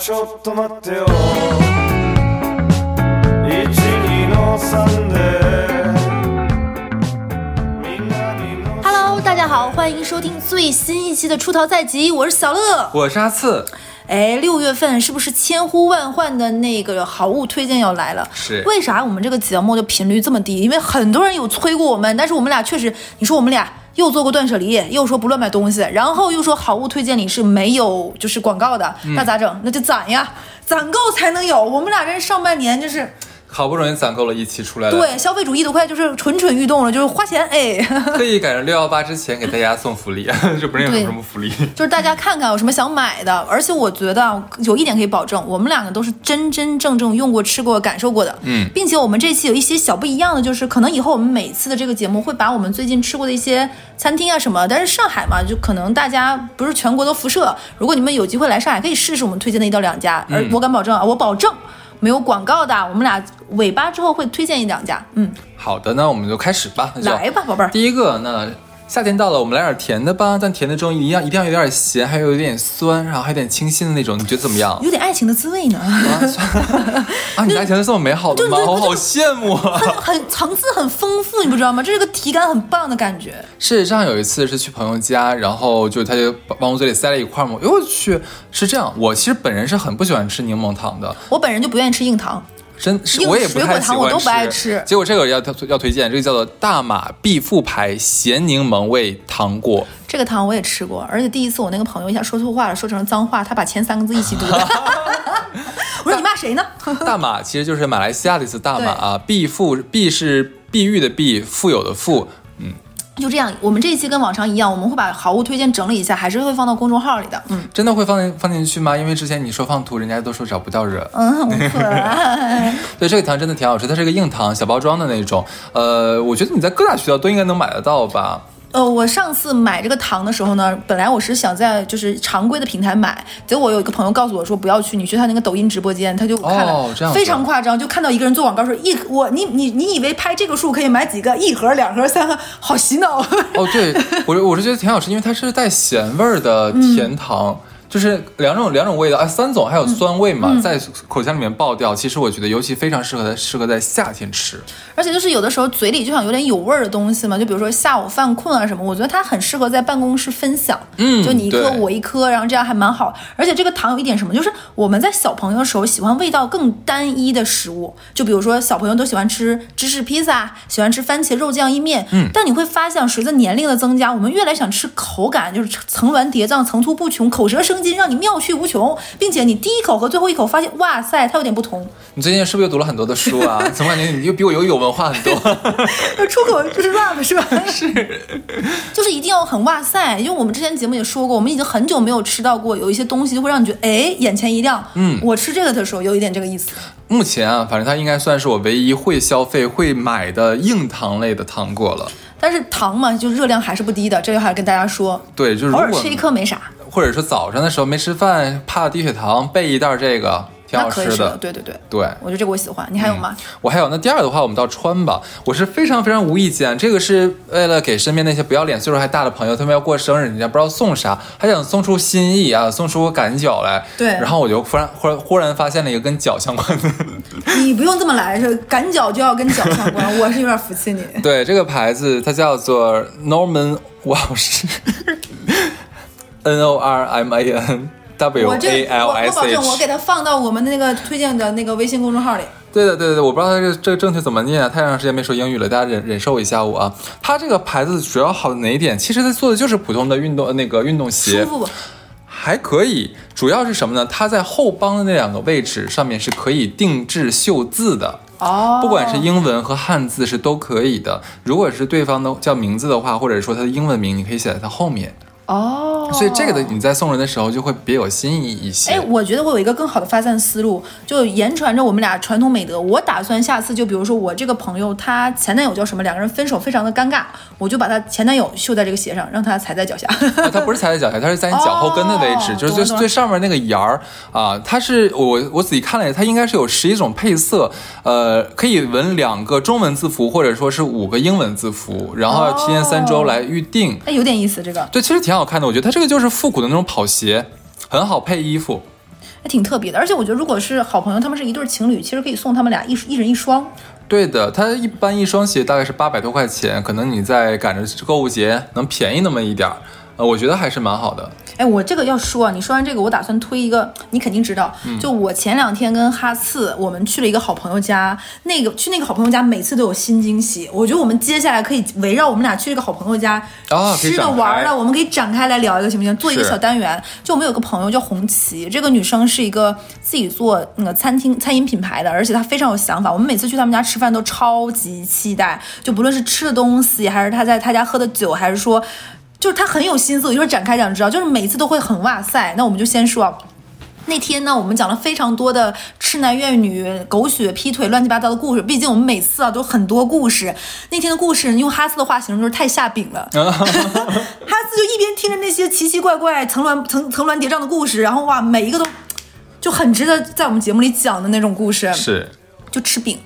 ちょっと待ってよ一二の三でみんなに乗せ Hello，大家好，欢迎收听最新一期的《出逃在即》，我是小乐。我是阿次，哎，六月份是不是千呼万唤的那个好物推荐要来了？是为啥我们这个节目的频率这么低？因为很多人有催过我们，但是我们俩确实，你说我们俩 又做过断舍离，又说不乱买东西，然后又说好物推荐里是没有就是广告的，那咋整？那就攒呀，攒够才能有。我们俩这上半年就是好不容易攒够了一期出来了，对消费主义都快就是蠢蠢欲动了，就是花钱哎。特意赶上六幺八之前给大家送福利，这不是有什么福利？就是大家看看有什么想买的，而且我觉得啊有一点可以保证，我们两个都是真真正正用过、吃过、感受过的，嗯并且我们这期有一些小不一样的，就是可能以后我们每次的这个节目会把我们最近吃过的一些餐厅啊什么，但是上海嘛，就可能大家不是全国都辐射，如果你们有机会来上海，可以试试我们推荐的一到两家，而我敢保证啊，我保证没有广告的，我们俩尾巴之后会推荐一两家，嗯，好的，那我们就开始吧。来吧，宝贝儿。第一个，那夏天到了，我们来点甜的吧，但甜的中一定要一定要有点咸，还有一点酸，然后还有点清新的那种，你觉得怎么样？有点爱情的滋味呢，啊，你的爱情是这么美好的吗？我好羡慕啊！很很层次很丰富，你不知道吗？这是个体感很棒的感觉。事实上有一次是去朋友家，然后就他就往我嘴里塞了一块嘛，哎呦我去！是这样，我其实本人是很不喜欢吃柠檬糖的，我本人就不愿意吃硬糖，硬真是我也不太喜欢糖我都不爱吃结果这个要要推荐，这个叫做大马必富牌咸柠檬味糖果。这个糖我也吃过，而且第一次我那个朋友一下说错话了，说成了脏话，他把前三个字一起读了。我说你骂谁呢？大马其实就是马来西亚的意思，大马啊，必富必是碧玉的碧，富有的富。就这样，我们这一期跟往常一样，我们会把好物推荐整理一下，还是会放到公众号里的。嗯真的会放进放进去吗？因为之前你说放图，人家都说找不到人。嗯，很可爱。对，这个糖真的挺好吃，它是个硬糖，小包装的那种。呃，我觉得你在各大渠道都应该能买得到吧？呃，我上次买这个糖的时候呢，本来我是想在就是常规的平台买，结果我有一个朋友告诉我说不要去，你去他那个抖音直播间，他就看了，非常夸张，就看到一个人做广告说一我你你你以为拍这个数可以买几个一盒两盒三盒，好洗脑。哦，对，我我是觉得挺好吃，因为它是带咸味儿的甜糖。就是两种两种味道，哎，三种还有酸味嘛，在口腔里面爆掉。其实我觉得，尤其非常适合在适合在夏天吃。而且就是有的时候嘴里就想有点有味儿的东西嘛，就比如说下午犯困啊什么，我觉得它很适合在办公室分享。嗯就你一颗我一颗，然后这样还蛮好。而且这个糖有一点什么，就是我们在小朋友的时候喜欢味道更单一的食物，就比如说小朋友都喜欢吃芝士披萨，喜欢吃番茄肉酱意面。嗯，但你会发现随着年龄的增加，我们越来想吃口感，就是层峦叠嶂、层出不穷、口舌生津，让你妙趣无穷，并且你第一口和最后一口发现，哇塞，它有点不同。你最近是不是又读了很多的书啊？怎么感觉你又比我有有文化很多？出口就是 rap 是吧？是，就是一定要很哇塞，因为我们之前节目也说过，我们已经很久没有吃到过有一些东西就会让你觉得哎眼前一亮。嗯，我吃这个的时候有一点这个意思。目前啊，反正它应该算是我唯一会消费、会买的硬糖类的糖果了。但是糖嘛，就热量还是不低的，这个还是跟大家说，对，就是偶尔吃一颗没啥，或者说早上的时候没吃饭，怕低血糖，备一袋这个挺好吃吃的。对对对，对，我觉得这个我喜欢。你还有吗？我还有那第二的话，我们到川吧。我是非常非常无意间，这个是为了给身边那些不要脸、岁数还大的朋友，他们要过生日，人家不知道送啥，还想送出心意啊，送出赶脚来。对然后我就忽然忽然忽然发现了一个跟脚相关的。你不用这么来，是赶脚就要跟脚相关，我是有点服气你。对，这个牌子它叫做 Norman Welsh。N O R M A N W A 我 L 我 S 保证，我。给它放到我们的那个推荐的那个微信公众号里。对的，对的，对，我不知道它这个这个正确怎么念啊，太长时间没说英语了，大家忍忍受一下我啊。它这个牌子主要好的哪一点？其实它做的就是普通的运动那个运动鞋舒，服？还可以。主要是什么呢？它在后帮的那两个位置上面是可以定制绣字的。哦，不管是英文和汉字是都可以的。如果是对方的叫名字的话，或者说他的英文名，你可以写在它后面。哦，所以这个的你在送人的时候就会别有新意一些。哎，我觉得我有一个更好的发散思路，就言传着我们俩传统美德。我打算下次就比如说我这个朋友，她前男友叫什么，两个人分手非常的尴尬，我就把她前男友绣在这个鞋上，让他踩在脚下。啊它不是踩在脚下，他是在你脚后跟的位置，哦就是最最上面那个沿儿啊。它是我我仔细看了一下，它应该是有十一种配色，呃，可以纹两个中文字符，或者说是五个英文字符，然后要提前三周来预定。哎，有点意思这个。对，其实挺好看的，我觉得它这个就是复古的那种跑鞋，很好配衣服。还挺特别的。而且我觉得，如果是好朋友，他们是一对情侣，其实可以送他们俩一一人一双。对的，它一般一双鞋大概是八百多块钱，可能你在赶着购物节能便宜那么一点儿，呃，我觉得还是蛮好的。哎，我这个要说啊，你说完这个，我打算推一个，你肯定知道。就我前两天跟哈次，我们去了一个好朋友家，那个去那个好朋友家，每次都有新惊喜。我觉得我们接下来可以围绕我们俩去这个好朋友家吃的玩的，我们可以展开来聊一个，行不行？做一个小单元。就我们有个朋友叫红旗，这个女生是一个自己做那个餐厅餐饮品牌的，而且她非常有想法。我们每次去他们家吃饭都超级期待，就不论是吃的东西，还是她在她家喝的酒，还是说。就是他很有心思，我一会儿展开讲，知道，就是每次都会很哇塞。那我们就先说啊，那天呢，我们讲了非常多的痴男怨女、狗血劈腿、乱七八糟的故事。毕竟我们每次啊都很多故事。那天的故事用哈斯的话形容就是太下饼了。哈斯就一边听着那些奇奇怪怪、层峦层层峦叠嶂的故事，然后哇，每一个都就很值得在我们节目里讲的那种故事。是，就吃饼。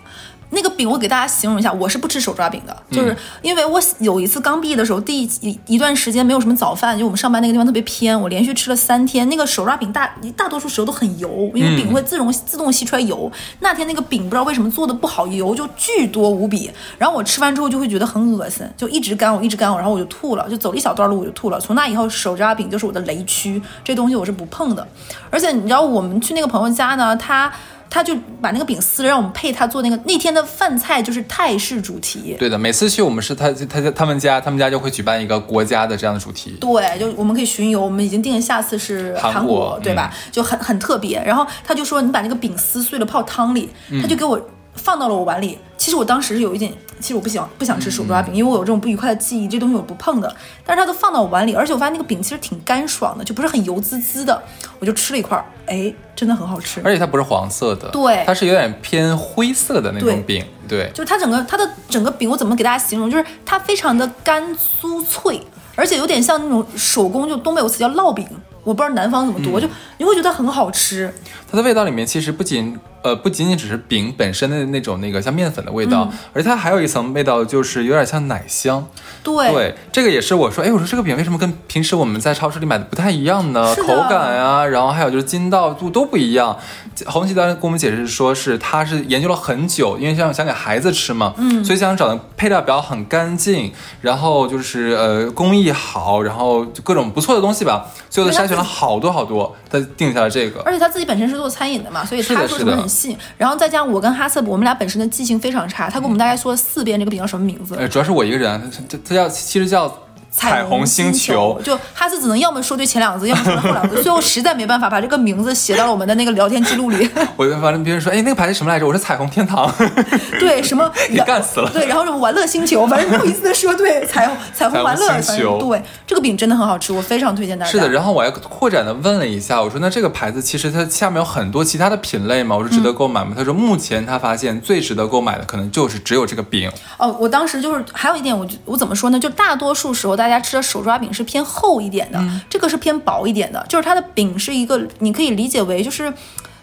那个饼我给大家形容一下，我是不吃手抓饼的，就是因为我有一次刚毕业的时候，第一一一段时间没有什么早饭，就我们上班那个地方特别偏，我连续吃了三天，那个手抓饼大大多数时候都很油，因为饼会自容自动吸出来油。那天那个饼不知道为什么做的不好，油就巨多无比，然后我吃完之后就会觉得很恶心，就一直干呕一直干呕，然后我就吐了，就走了一小段路我就吐了。从那以后手抓饼就是我的雷区，这东西我是不碰的。而且你知道我们去那个朋友家呢，他。他就把那个饼撕了，让我们配他做那个那天的饭菜就是泰式主题。对的，每次去我们是他他他他们家，他们家就会举办一个国家的这样的主题。对，就我们可以巡游，我们已经定了下次是韩韩国对吧？就很很特别。然后他就说你把那个饼撕碎了泡汤里，他就给我放到了我碗里。其实我当时是有一点，其实我不喜欢不想吃手抓饼，因为我有这种不愉快的记忆，这东西我不碰的。但是它都放到我碗里，而且我发现那个饼其实挺干爽的，就不是很油滋滋的。我就吃了一块儿，哎，真的很好吃。而且它不是黄色的，对它是有点偏灰色的那种饼，对，就是它整个它的整个饼，我怎么给大家形容？就是它非常的干酥脆，而且有点像那种手工，就东北有个词叫烙饼，我不知道南方怎么读，就你会觉得很好吃。它的味道里面其实不仅呃不仅仅只是饼本身的那种那个像面粉的味道，而且它还有一层味道，就是有点像奶香。对，对，这个也是我说，哎，我说这个饼为什么跟平时我们在超市里买的不太一样呢？口感啊，然后还有就是筋道度都不一样。红旗当时跟我们解释说是他是研究了很久，因为想想给孩子吃嘛，嗯，所以想找的配料表很干净，然后就是呃工艺好，然后就各种不错的东西吧，最后都筛选了好多好多，他定下了这个。而且他自己本身是做餐饮的嘛，所以他说什么很细。然后再加上我跟哈瑟，我们俩本身的记性非常差，他给我们大概说了四遍这个饼叫什么名字。呃，主要是我一个人，它它叫其实叫彩虹星球，就哈斯只能要么说对前两个字，要么说对后两个字，最后实在没办法把这个名字写到了我们的那个聊天记录里。我就反正别人说，哎，那个牌子什么来着？我说彩虹天堂。对，什么你干死了对，然后什么玩乐星球，反正不好意思的说，对，彩虹彩虹玩乐，虹星球对，这个饼真的很好吃，我非常推荐大家。是的，然后我还扩展的问了一下，我说那这个牌子其实它下面有很多其他的品类嘛，我说值得购买吗？他说目前他发现最值得购买的可能就是只有这个饼。哦，我当时就是还有一点，我就我怎么说呢？就大多数时候大家吃的手抓饼是偏厚一点的，这个是偏薄一点的，就是它的饼是一个，你可以理解为就是。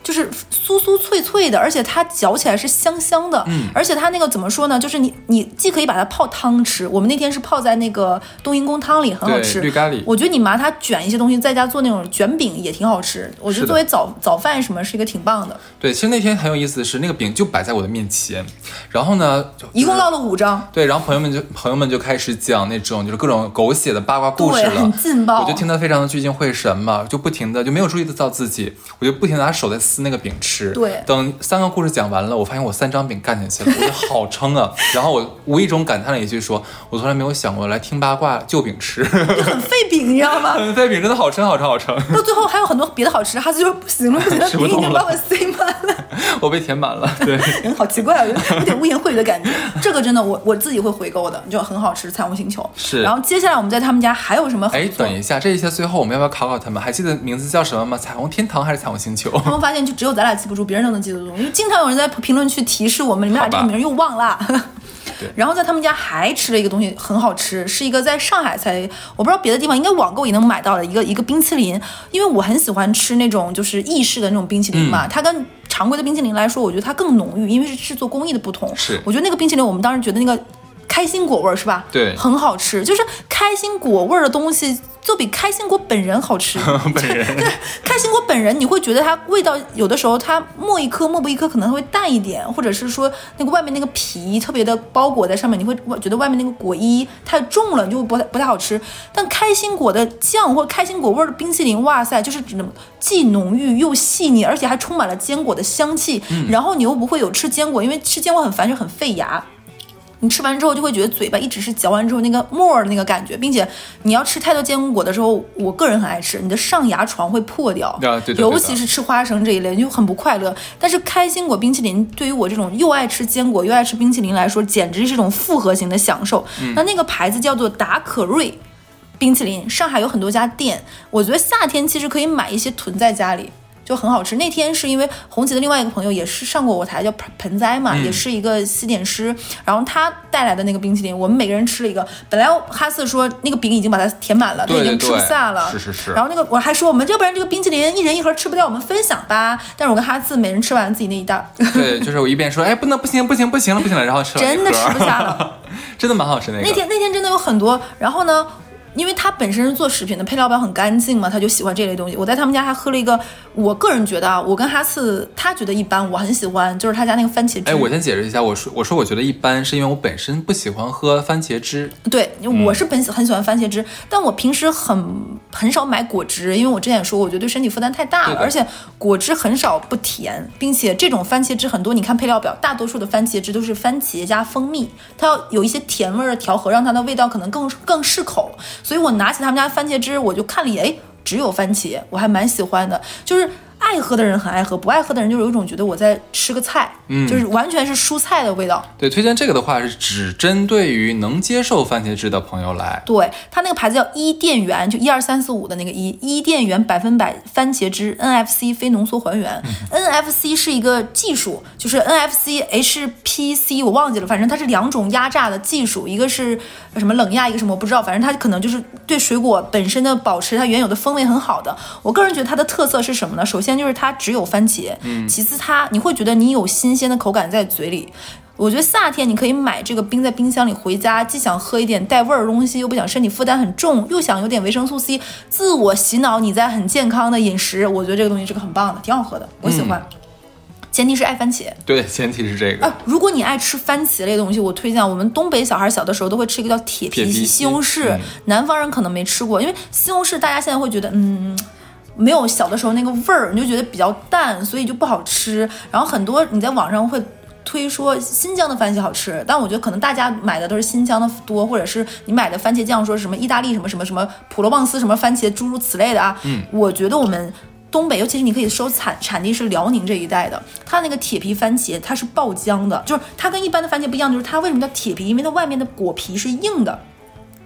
就是酥酥脆脆的，而且它嚼起来是香香的，嗯，而且它那个怎么说呢？就是你你既可以把它泡汤吃，我们那天是泡在那个冬阴功汤里，很好吃。绿咖喱我觉得你拿它卷一些东西，在家做那种卷饼也挺好吃。我觉得作为早早饭什么是一个挺棒的。对，其实那天很有意思的是，那个饼就摆在我的面前，然后呢，就一共烙了五张，对，然后朋友们就朋友们就开始讲那种就是各种狗血的八卦故事对，了，很劲爆。我就听得非常的聚精会神嘛，就不停的就没有注意得到自己，我就不停的拿手在撕那个饼吃。对等三个故事讲完了，我发现我三张饼干进去了，我觉得好撑啊。然后我无意中感叹了一句说，我从来没有想过来听八卦就饼吃，就 很费饼，你知道吗？很费饼真的好撑好撑好撑，到最后还有很多别的好吃，哈斯就是不行了，不行了，吃不动了饼已经把我塞满了，我被填满了。对，人好奇怪，有有点污言秽语的感觉。这个真的我我自己会回购的，就很好吃，彩虹星球。是然后接下来我们在他们家还有什么合哎，等一下，这一下最后我们要不要考考他们？还记得名字叫什么吗？彩虹天堂还是彩虹星球？他们发现就只有咱俩记不住，别人都能记得住。因为经常有人在评论区提示我们，你们俩这个名儿又忘了。对 然后在他们家还吃了一个东西，很好吃，是一个在上海才我不知道别的地方应该网购也能买到的一个一个冰淇淋。因为我很喜欢吃那种就是意式的那种冰淇淋嗯嘛，它跟常规的冰淇淋来说，我觉得它更浓郁，因为是制作工艺的不同。是我觉得那个冰淇淋，我们当时觉得那个开心果味儿是吧？对很好吃，就是开心果味儿的东西。就比开心果本人好吃。本人对，开心果本人你会觉得它味道有的时候它磨一颗磨不一颗可能会淡一点，或者是说那个外面那个皮特别的包裹在上面，你会觉得外面那个果衣太重了，你就不太不太好吃。但开心果的酱或者开心果味儿的冰淇淋，哇塞，就是只能既浓郁又细腻，而且还充满了坚果的香气。然后你又不会有吃坚果，因为吃坚果很烦，就很费牙。你吃完之后就会觉得嘴巴一直是嚼完之后那个沫儿的那个感觉，并且你要吃太多坚果的时候，我个人很爱吃，你的上牙床会破掉，啊对的对尤其是吃花生这一类就很不快乐。但是开心果冰淇淋对于我这种又爱吃坚果又爱吃冰淇淋来说，简直是一种复合型的享受。那那个牌子叫做达可瑞冰淇淋，上海有很多家店，我觉得夏天其实可以买一些囤在家里。就很好吃。那天是因为红旗的另外一个朋友也是上过我台，叫盆盆栽嘛，也是一个西点师，然后他带来的那个冰淇淋，我们每个人吃了一个。本来哈斯说那个饼已经把它填满了，他对已经吃不下了。是是是然后那个我还说我们要不然这个冰淇淋一人一盒吃不掉，我们分享吧。但是我跟哈斯每人吃完自己那一袋儿。对，就是我一边说，哎，不能，不行，不行，不行了，不行了，然后吃了 真的吃不下了，真的蛮好吃那个。那天那天真的有很多，然后呢，因为他本身是做食品的，配料表很干净嘛，他就喜欢这类东西。我在他们家还喝了一个，我个人觉得啊，我跟哈次他觉得一般，我很喜欢，就是他家那个番茄汁。哎，我先解释一下，我说我说我觉得一般，是因为我本身不喜欢喝番茄汁。对，我是本喜很喜欢番茄汁，但我平时很很少买果汁，因为我之前也说，我觉得对身体负担太大了，而且果汁很少不甜，并且这种番茄汁很多，你看配料表，大多数的番茄汁都是番茄加蜂蜜，它要有一些甜味儿的调和，让它的味道可能更更适口。所以我拿起他们家番茄汁，我就看了一眼，哎，只有番茄，我还蛮喜欢的，就是。爱喝的人很爱喝，不爱喝的人就是有一种觉得我在吃个菜，嗯，就是完全是蔬菜的味道。对，推荐这个的话是只针对于能接受番茄汁的朋友来。对，它那个牌子叫伊甸园，就一二三四五的那个伊伊甸园百分百番茄汁 NFC 非浓缩还原。NFC 是一个技术，就是 NFC HPC 我忘记了，反正它是两种压榨的技术，一个是什么冷压，一个什么我不知道，反正它可能就是对水果本身的保持它原有的风味很好的。我个人觉得它的特色是什么呢？首先就是它只有番茄，嗯，其次它你会觉得你有新鲜的口感在嘴里。我觉得夏天你可以买这个冰在冰箱里回家，既想喝一点带味儿的东西，又不想身体负担很重，又想有点维生素 C，自我洗脑你在很健康的饮食。我觉得这个东西是个很棒的，挺好喝的，我喜欢。前提是爱番茄对，前提是这个。啊！如果你爱吃番茄类的东西，我推荐我们东北小孩小的时候都会吃一个叫铁皮西红柿，嗯南方人可能没吃过，因为西红柿大家现在会觉得嗯。没有小的时候那个味儿，你就觉得比较淡，所以就不好吃。然后很多你在网上会推说新疆的番茄好吃，但我觉得可能大家买的都是新疆的多，或者是你买的番茄酱说是什么意大利什么什么什么普罗旺斯什么番茄诸如此类的啊。嗯，我觉得我们。东北，尤其是你可以收产产地是辽宁这一带的，它那个铁皮番茄它是爆浆的，就是它跟一般的番茄不一样，就是它为什么叫铁皮？因为它外面的果皮是硬的，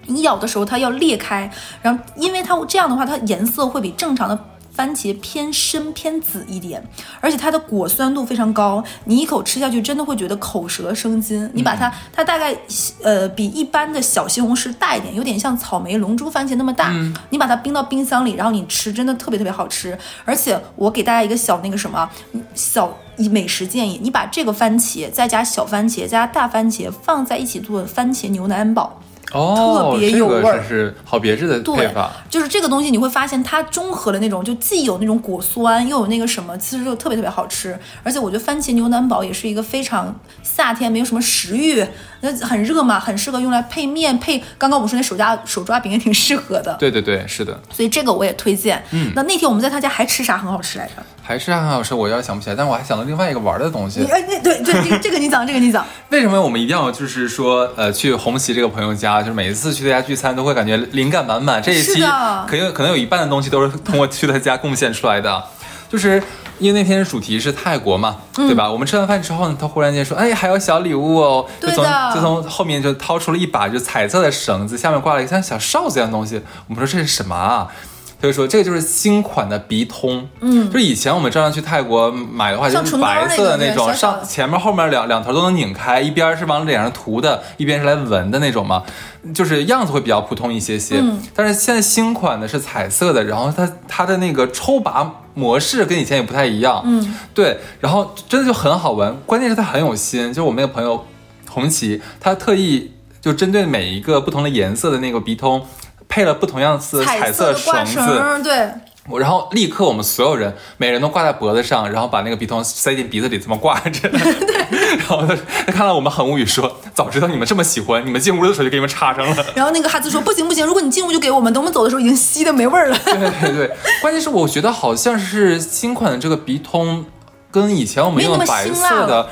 你咬的时候它要裂开，然后因为它这样的话，它颜色会比正常的番茄偏深偏紫一点，而且它的果酸度非常高，你一口吃下去真的会觉得口舌生津。你把它，它大概呃比一般的小西红柿大一点，有点像草莓龙珠番茄那么大。你把它冰到冰箱里，然后你吃，真的特别特别好吃。而且我给大家一个小那个什么小美食建议，你把这个番茄再加小番茄加大番茄放在一起做番茄牛腩堡。哦，特别有味儿这个是好别致的配对法。，就是这个东西，你会发现它中和了那种，就既有那种果酸，又有那个什么，其实就特别特别好吃。而且我觉得番茄牛腩煲也是一个非常夏天没有什么食欲，那很热嘛，很适合用来配面，配刚刚我们说那手抓手抓饼也挺适合的。对对对，是的，所以这个我也推荐。嗯，那那天我们在他家还吃啥很好吃来着？还是很好吃。我有点想不起来，但我还想到另外一个玩的东西你。哎，对对对，这个这个你讲，这个你讲。为什么我们一定要就是说，呃，去红旗这个朋友家，就是每一次去他家聚餐都会感觉灵感满满。这一是期的可能可能有一半的东西都是通过去他家贡献出来的，就是因为那天主题是泰国嘛，嗯对吧？我们吃完饭之后呢，他忽然间说，哎，还有小礼物哦，就从就从后面就掏出了一把就彩色的绳子，下面挂了一个像小哨子一样的东西。我们说这是什么啊？他就说这个就是新款的鼻通，嗯，就是以前我们正常去泰国买的话，就是白色的那种，上前面后面两两头都能拧开，一边是往脸上涂的，一边是来闻的那种嘛，就是样子会比较普通一些些。嗯。但是现在新款的是彩色的，然后它它的那个抽拔模式跟以前也不太一样，嗯，对，然后真的就很好闻，关键是它很有心，就是我们那个朋友红旗，他特意就针对每一个不同的颜色的那个鼻通。配了不同样子彩色绳子，儿，对，我然后立刻我们所有人每人都挂在脖子上，然后把那个笔筒塞进鼻子里这么挂着。对然后他他看到我们很无语，说：“早知道你们这么喜欢，你们进屋的时候就给你们插上了。”然后那个哈兹说不行不行，如果你进屋就给我们，等我们走的时候已经吸的没味儿了。对对对，关键是我觉得好像是新款的这个鼻通跟以前我们用的白色的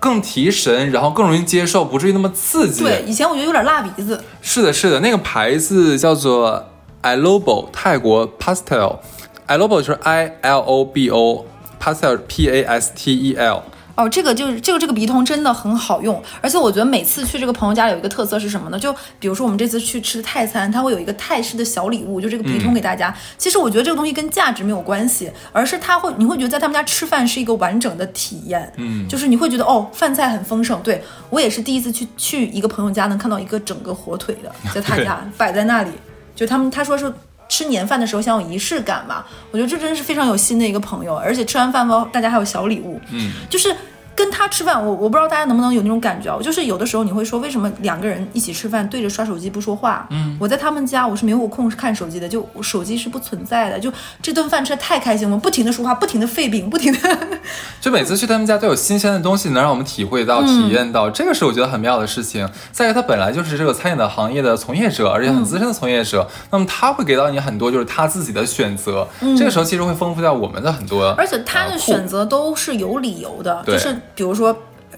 更提神，然后更容易接受，不至于那么刺激。对，以前我觉得有点辣鼻子。是的，是的，那个牌子叫做 iLobo 泰国 Pastel，iLobo 就是 I L O B O，Pastel P A S T E L。哦，这个就是这个这个鼻通真的很好用，而且我觉得每次去这个朋友家有一个特色是什么呢？就比如说我们这次去吃泰餐，它会有一个泰式的小礼物，就这个鼻通给大家。其实我觉得这个东西跟价值没有关系，而是他会你会觉得在他们家吃饭是一个完整的体验，嗯，就是你会觉得哦饭菜很丰盛。对我也是第一次去去一个朋友家能看到一个整个火腿的，在他家摆在那里，就他们他说是。吃年饭的时候想有仪式感嘛，我觉得这真是非常有心的一个朋友，而且吃完饭后大家还有小礼物，嗯，就是跟他吃饭，我我不知道大家能不能有那种感觉啊，就是有的时候你会说为什么两个人一起吃饭对着刷手机不说话，嗯，我在他们家我是没有空看手机的，就我手机是不存在的，就这顿饭吃的太开心了，不停的说话，不停的废饼，不停的，就每次去他们家都有新鲜的东西，能让我们体会到、体验到，这个是我觉得很妙的事情。再一个，他本来就是这个餐饮的行业的从业者，而且很资深的从业者，那么他会给到你很多就是他自己的选择，这个时候其实会丰富掉我们的很多，而且他的呃选择都是有理由的，就是比如说。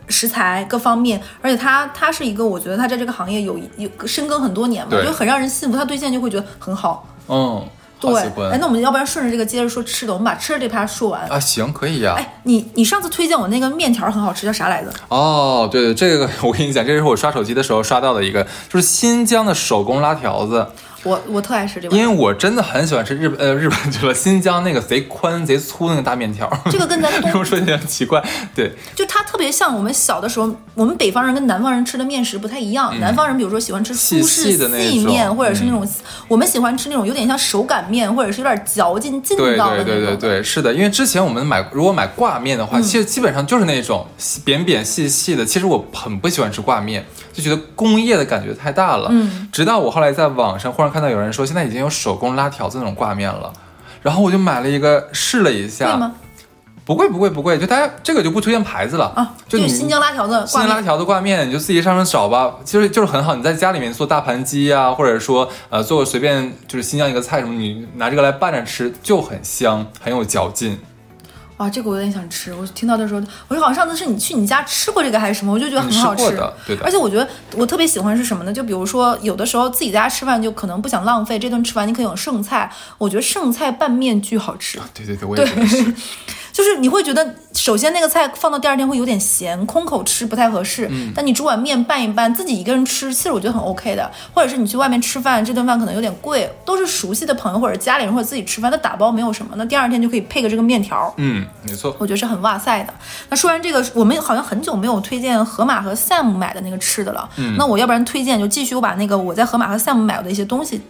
食材各方面，而且他他是一个，我觉得他在这个行业有有深耕很多年嘛，对就很让人信服。他对现就会觉得很好，嗯，对哎，那我们要不然顺着这个接着说吃的，我们把吃的这趴说完。啊，行，可以呀、哎，你你上次推荐我那个面条很好吃，叫啥来着？哦，对对，这个 我跟你讲，这是我刷手机的时候刷到的一个，就是新疆的手工拉条子。我我特爱吃这个，因为我真的很喜欢吃日本呃日本去了 新疆那个贼宽贼粗那个大面条。这个跟咱这东么说有点奇怪，对，就它特别像我们小的时候，我们北方人跟南方人吃的面食不太一样。南方人比如说喜欢吃苏嗯细式细的那细面，或者是那种、我们喜欢吃那种有点像手擀面，或者是有点嚼劲劲道的对那种。对对对，是的，因为之前我们买如果买挂面的话，嗯其实基本上就是那种细扁扁细细的。其实我很不喜欢吃挂面，就觉得工业的感觉太大了。嗯，直到我后来在网上忽然看到有人说，现在已经有手工拉条子那种挂面了，然后我就买了一个试了一下。不贵不贵不贵，就大家这个就不推荐牌子了啊，就你新疆拉条子新疆拉。条子挂面，你就自己上面找吧，其实就是很好。你在家里面做大盘鸡啊，或者说呃做个随便就是新疆一个菜什么，你拿这个来拌着吃就很香，很有嚼劲。哇，这个我有点想吃。我听到的时候，我说好像上次是你去你家吃过这个还是什么，我就觉得很好吃。而且我觉得我特别喜欢是什么呢？就比如说有的时候自己在家吃饭，就可能不想浪费，这顿吃完你可以有剩菜。我觉得剩菜拌面巨好吃。对对对，我 也觉得是。就是你会觉得，首先那个菜放到第二天会有点咸，空口吃不太合适。嗯但你煮碗面拌一拌，自己一个人吃，其实我觉得很 OK 的。或者是你去外面吃饭，这顿饭可能有点贵，都是熟悉的朋友或者家里人或者自己吃饭，那打包没有什么，那第二天就可以配个这个面条。嗯，没错。我觉得是很哇塞的。那说完这个，我们好像很久没有推荐盒马和 Sam 买的那个吃的了。嗯，那我要不然推荐就继续我把那个我在盒马和 Sam 买的一些东西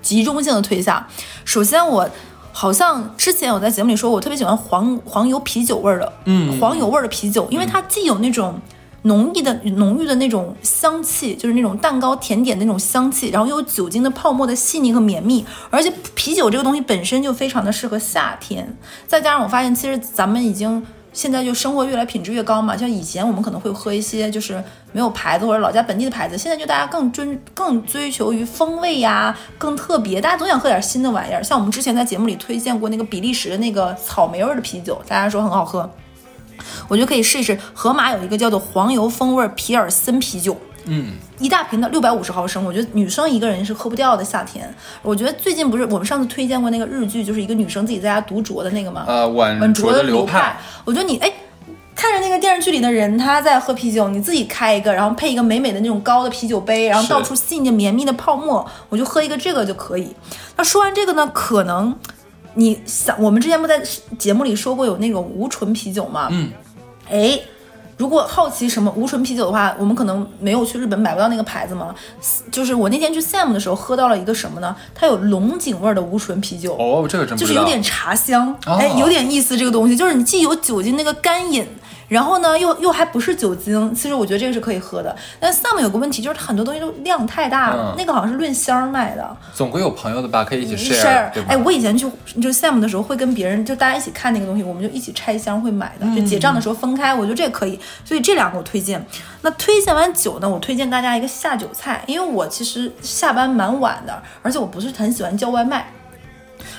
集中性的推一下。首先我。好像之前我在节目里说，我特别喜欢黄黄油啤酒味儿的，嗯，黄油味儿的啤酒，因为它既有那种浓郁的浓郁的那种香气，就是那种蛋糕甜点那种香气，然后又有酒精的泡沫的细腻和绵密，而且啤酒这个东西本身就非常的适合夏天，再加上我发现其实咱们已经。现在就生活越来品质越高嘛，像以前我们可能会喝一些就是没有牌子或者老家本地的牌子，现在就大家更追更追求于风味呀，更特别，大家总想喝点新的玩意儿。像我们之前在节目里推荐过那个比利时的那个草莓味的啤酒，大家说很好喝，我觉得可以试一试。河马有一个叫做黄油风味皮尔森啤酒，嗯，一大瓶的六百五十毫升，我觉得女生一个人是喝不掉的。夏天，我觉得最近不是我们上次推荐过那个日剧，就是一个女生自己在家独酌的那个吗？呃，晚晚酌的流派，我觉得你哎。看着那个电视剧里的人，他在喝啤酒，你自己开一个，然后配一个美美的那种高的啤酒杯，然后是倒出细腻的绵密的泡沫，我就喝一个这个就可以。那说完这个呢，可能你想，我们之前不在节目里说过有那种无醇啤酒吗？嗯，哎，如果好奇什么无醇啤酒的话，我们可能没有去日本买不到那个牌子嘛。就是我那天去 Sam 的时候喝到了一个什么呢？它有龙井味儿的无醇啤酒。哦，这个真不。就是有点茶香，哦哎，有点意思。这个东西就是你既有酒精那个干饮，然后呢又又还不是酒精，其实我觉得这个是可以喝的。但 Sam 有个问题就是它很多东西都量太大了，嗯那个好像是论箱卖的。总归有朋友的吧，可以一起 share，share，哎，我以前去就是 Sam 的时候会跟别人就大家一起看那个东西，我们就一起拆箱会买的，就结账的时候分开，我觉得这个可以，所以这两个我推荐。那推荐完酒呢，我推荐大家一个下酒菜，因为我其实下班蛮晚的，而且我不是很喜欢叫外卖。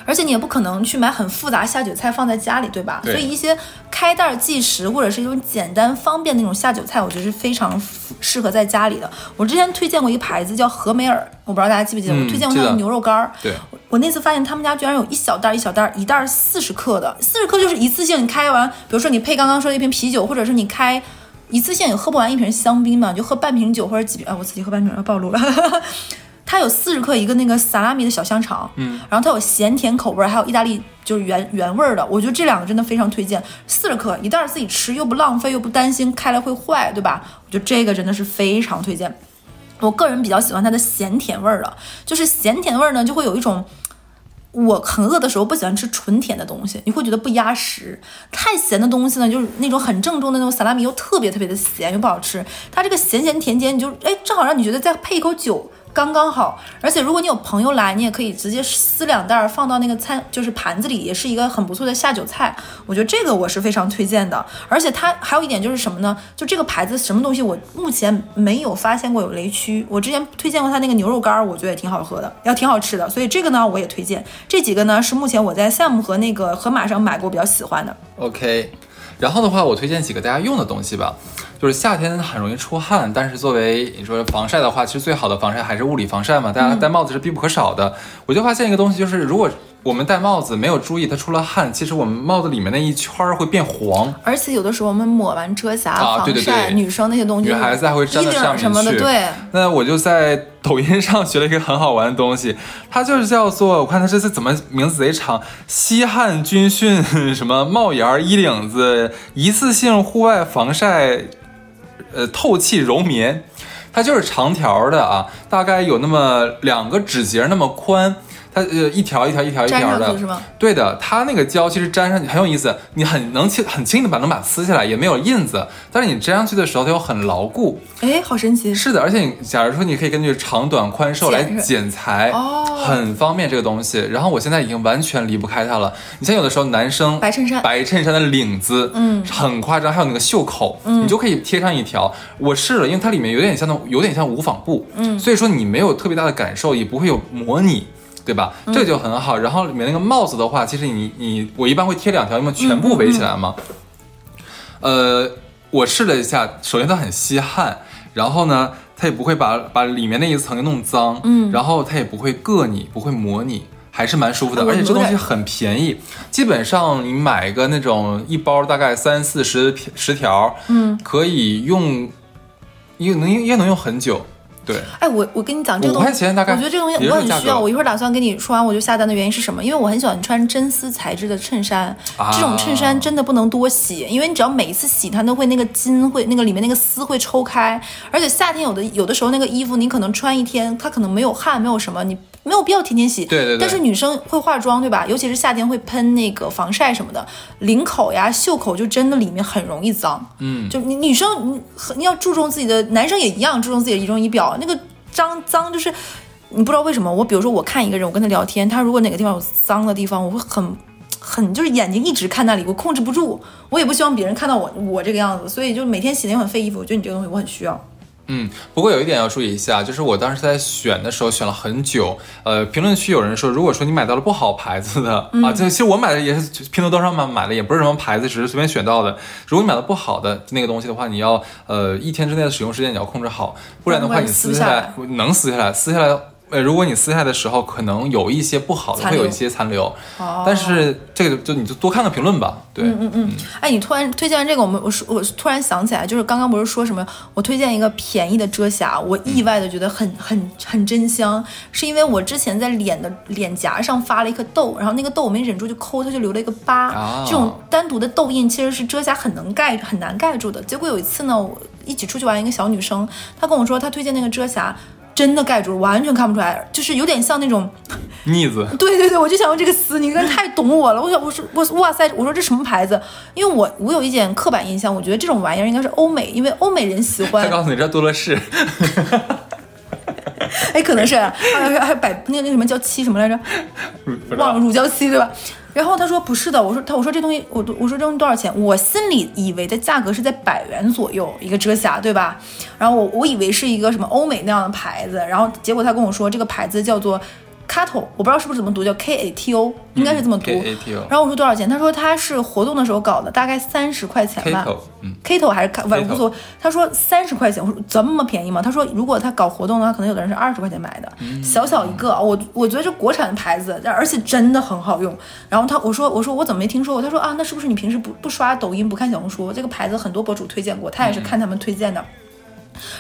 而且你也不可能去买很复杂下酒菜放在家里，对吧？对所以一些开袋即食或者是一种简单方便的那种下酒菜，我觉得是非常适合在家里的。我之前推荐过一个牌子叫和美尔，我不知道大家记不记得，嗯我推荐过它的牛肉干儿。对我我那次发现他们家居然有一小袋儿一小袋儿，一袋儿四十克的，四十克就是一次性你开完，比如说你配刚刚说的一瓶啤酒，或者是你开一次性也喝不完一瓶香槟嘛，你就喝半瓶酒或者几瓶，啊，我自己喝半瓶要暴露了。它有四十克一个那个萨拉米的小香肠，嗯，然后它有咸甜口味儿，还有意大利就是原原味儿的，我觉得这两个真的非常推荐。四十克一袋儿自己吃，又不浪费，又不担心开了会坏，对吧？我觉得这个真的是非常推荐。我个人比较喜欢它的咸甜味儿的，就是咸甜味儿呢，就会有一种。我很饿的时候不喜欢吃纯甜的东西，你会觉得不压实。太咸的东西呢，就是那种很正宗的那种萨拉米，又特别特别的咸，又不好吃。它这个咸咸甜甜，你就哎，正好让你觉得再配一口酒刚刚好。而且如果你有朋友来，你也可以直接撕两袋儿放到那个餐就是盘子里，也是一个很不错的下酒菜。我觉得这个我是非常推荐的。而且它还有一点就是什么呢？就这个牌子什么东西我目前没有发现过有雷区。我之前推荐过它那个牛肉干儿，我觉得也挺好喝的，要挺好吃的。所以这个呢我也推荐。这几个呢是目前我在 Sam 和那个盒马上买过比较喜欢的。OK，然后的话，我推荐几个大家用的东西吧。就是夏天很容易出汗，但是作为你说防晒的话，其实最好的防晒还是物理防晒嘛，大家戴帽子是必不可少的。我就发现一个东西，就是如果我们戴帽子没有注意，它出了汗，其实我们帽子里面那一圈儿会变黄。而且有的时候我们抹完遮瑕、啊对对防晒，对女生那些东西，女孩子还会粘衣领到上面什么的，去对。那我就在抖音上学了一个很好玩的东西，它就是叫做，我看它这次怎么名字贼长，吸汗军训什么帽檐儿、衣领子，一次性户外防晒，呃，透气柔棉，它就是长条的啊，大概有那么两个指节那么宽。它呃一条一条一条一条的是吗？对的，它那个胶其实粘上去很有意思，你很能轻很轻易的把能把它撕下来，也没有印子，但是你粘上去的时候它又很牢固。哎，好神奇！是的，而且你假如说你可以根据长短宽瘦来剪裁，哦很方便这个东西。然后我现在已经完全离不开它了。你像有的时候男生白衬衫白衬衫的领子，嗯，很夸张，还有那个袖口，嗯，你就可以贴上一条。我试了，因为它里面有点像那种有点像无纺布，嗯，所以说你没有特别大的感受，也不会有模拟。对吧？这个就很好。然后里面那个帽子的话，其实你你我一般会贴两条，因为全部围起来嘛。呃，我试了一下，首先它很吸汗，然后呢，它也不会把把里面那一层弄脏，嗯，然后它也不会硌你，不会磨你。还是蛮舒服的，而且这东西很便宜，基本上你买个那种一包大概三四十十条，嗯，可以用，应能应该能用很久，对，哎，我我跟你讲这个东西，块钱大概我觉得这个东西我很需要。我一会儿打算跟你说完我就下单的原因是什么？因为我很喜欢穿真丝材质的衬衫，啊这种衬衫真的不能多洗，因为你只要每一次洗它都会那个筋会那个里面那个丝会抽开，而且夏天有的有的时候那个衣服你可能穿一天它可能没有汗没有什么，你没有必要天天洗。对对对但是女生会化妆对吧？尤其是夏天会喷那个防晒什么的，领口呀袖口就真的里面很容易脏。嗯，就你女生你很你要注重自己的，男生也一样注重自己的仪容仪表，那个脏脏就是。你不知道为什么，我比如说我看一个人，我跟他聊天，他如果哪个地方有脏的地方，我会很很就是眼睛一直看那里，我控制不住，我也不希望别人看到我我这个样子，所以就每天洗的又很费衣服。我觉得你这个东西我很需要。嗯，不过有一点要注意一下，就是我当时在选的时候选了很久。呃，评论区有人说，如果说你买到了不好牌子的、嗯啊，这其实我买的也是拼多多上面买的，也不是什么牌子，只是随便选到的。如果你买的不好的那个东西的话，你要呃一天之内的使用时间你要控制好，不然的话你撕下来能撕下来，撕下来。呃，如果你撕下来的时候，可能有一些不好的，会有一些残留。哦但是这个就你就多看看评论吧。对，嗯嗯嗯哎，你突然推荐完这个，我们我说我突然想起来，就是刚刚不是说什么我推荐一个便宜的遮瑕，我意外的觉得很很很真香，是因为我之前在脸的脸颊上发了一颗痘，然后那个痘我没忍住就抠，它就留了一个疤。啊这种单独的痘印其实是遮瑕很能盖很难盖住的。结果有一次呢，我一起出去玩，一个小女生，她跟我说她推荐那个遮瑕。真的盖住了，完全看不出来，就是有点像那种，腻子，对对对，我就想用这个词，你真的太懂我了。我想，我说我哇塞，我说这什么牌子？因为我我有一点刻板印象，我觉得这种玩意儿应该是欧美，因为欧美人喜他欢，告诉你这多乐士，哎，可能是，还百那那什么叫七什么来着？忘了乳胶漆对吧？然后他说不是的，我说他我说这东西我我说这东西多少钱？我心里以为的价格是在百元左右一个遮瑕，对吧？然后我我以为是一个什么欧美那样的牌子，然后结果他跟我说这个牌子叫做 Kato，我不知道是不是怎么读，叫 K A T O，应该是这么读。K-A-T-O 然后我说多少钱？他说他是活动的时候搞的，大概三十块钱吧。Kato，嗯 Kato 还是卡，反正 Kato 无所谓。他说三十块钱，我说这么便宜吗？他说如果他搞活动的话，可能有的人是二十块钱买的，嗯小小一个。我我觉得这国产的牌子，而且真的很好用。然后他我说我说我怎么没听说过？他说啊，那是不是你平时不不刷抖音不看小红书？这个牌子很多博主推荐过，他也是看他们推荐的。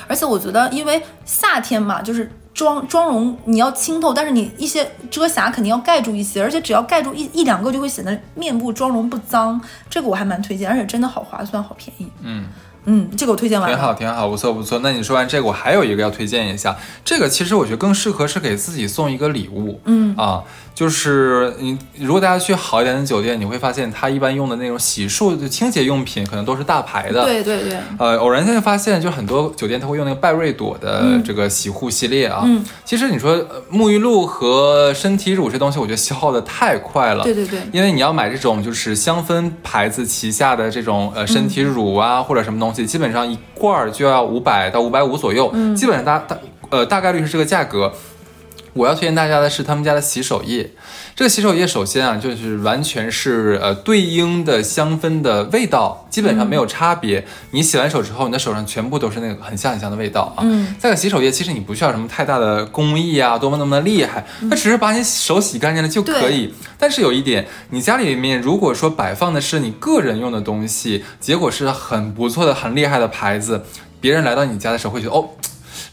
而且我觉得，因为夏天嘛，就是妆妆容你要清透，但是你一些遮瑕肯定要盖住一些，而且只要盖住一一两个，就会显得面部妆容不脏。这个我还蛮推荐，而且真的好划算，好便宜。嗯。嗯，这个我推荐完了。挺好，挺好，不错不错。那你说完这个，我还有一个要推荐一下，这个其实我觉得更适合是给自己送一个礼物。嗯啊，就是你如果大家去好一点的酒店，你会发现它一般用的那种洗漱就清洁用品可能都是大牌的。。对对对，呃，偶然间发现，就很多酒店它会用那个拜瑞朵的这个洗护系列啊。嗯其实你说呃沐浴露和身体乳这东西，我觉得消耗的太快了。对对对因为你要买这种就是香氛牌子旗下的这种呃身体乳啊、或者什么东西，基本上一罐儿就要五百到五百五左右，嗯基本上大大呃大概率是这个价格。我要推荐大家的是他们家的洗手液，这个洗手液首先啊，就是完全是呃对应的香氛的味道，基本上没有差别。你洗完手之后，你的手上全部都是那个很香很香的味道啊。嗯，再个洗手液，其实你不需要什么太大的工艺啊，多么多么的厉害，它只是把你手洗干净了就可以。但是有一点，你家里面如果说摆放的是你个人用的东西，结果是很不错的、很厉害的牌子，别人来到你家的时候会觉得哦。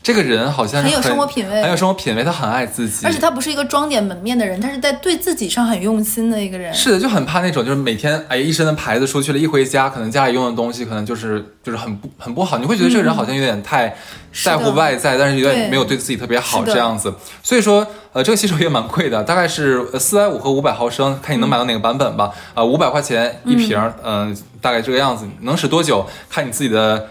这个人好像是很有生活品味很有生活品味，他很爱自己，而且他不是一个装点门面的人，他是在对自己上很用心的一个人。是的，就很怕那种，就是每天哎一身的牌子出去了，一回家可能家里用的东西可能就是就是很不很不好，你会觉得这个人好像有点太在乎外在，但是有点没有对自己特别好这样子。所以说，呃，这个洗手液蛮贵的，大概是四百五和五百毫升，看你能买到哪个版本吧。啊、五百块钱一瓶，嗯、大概这个样子，能使多久看你自己的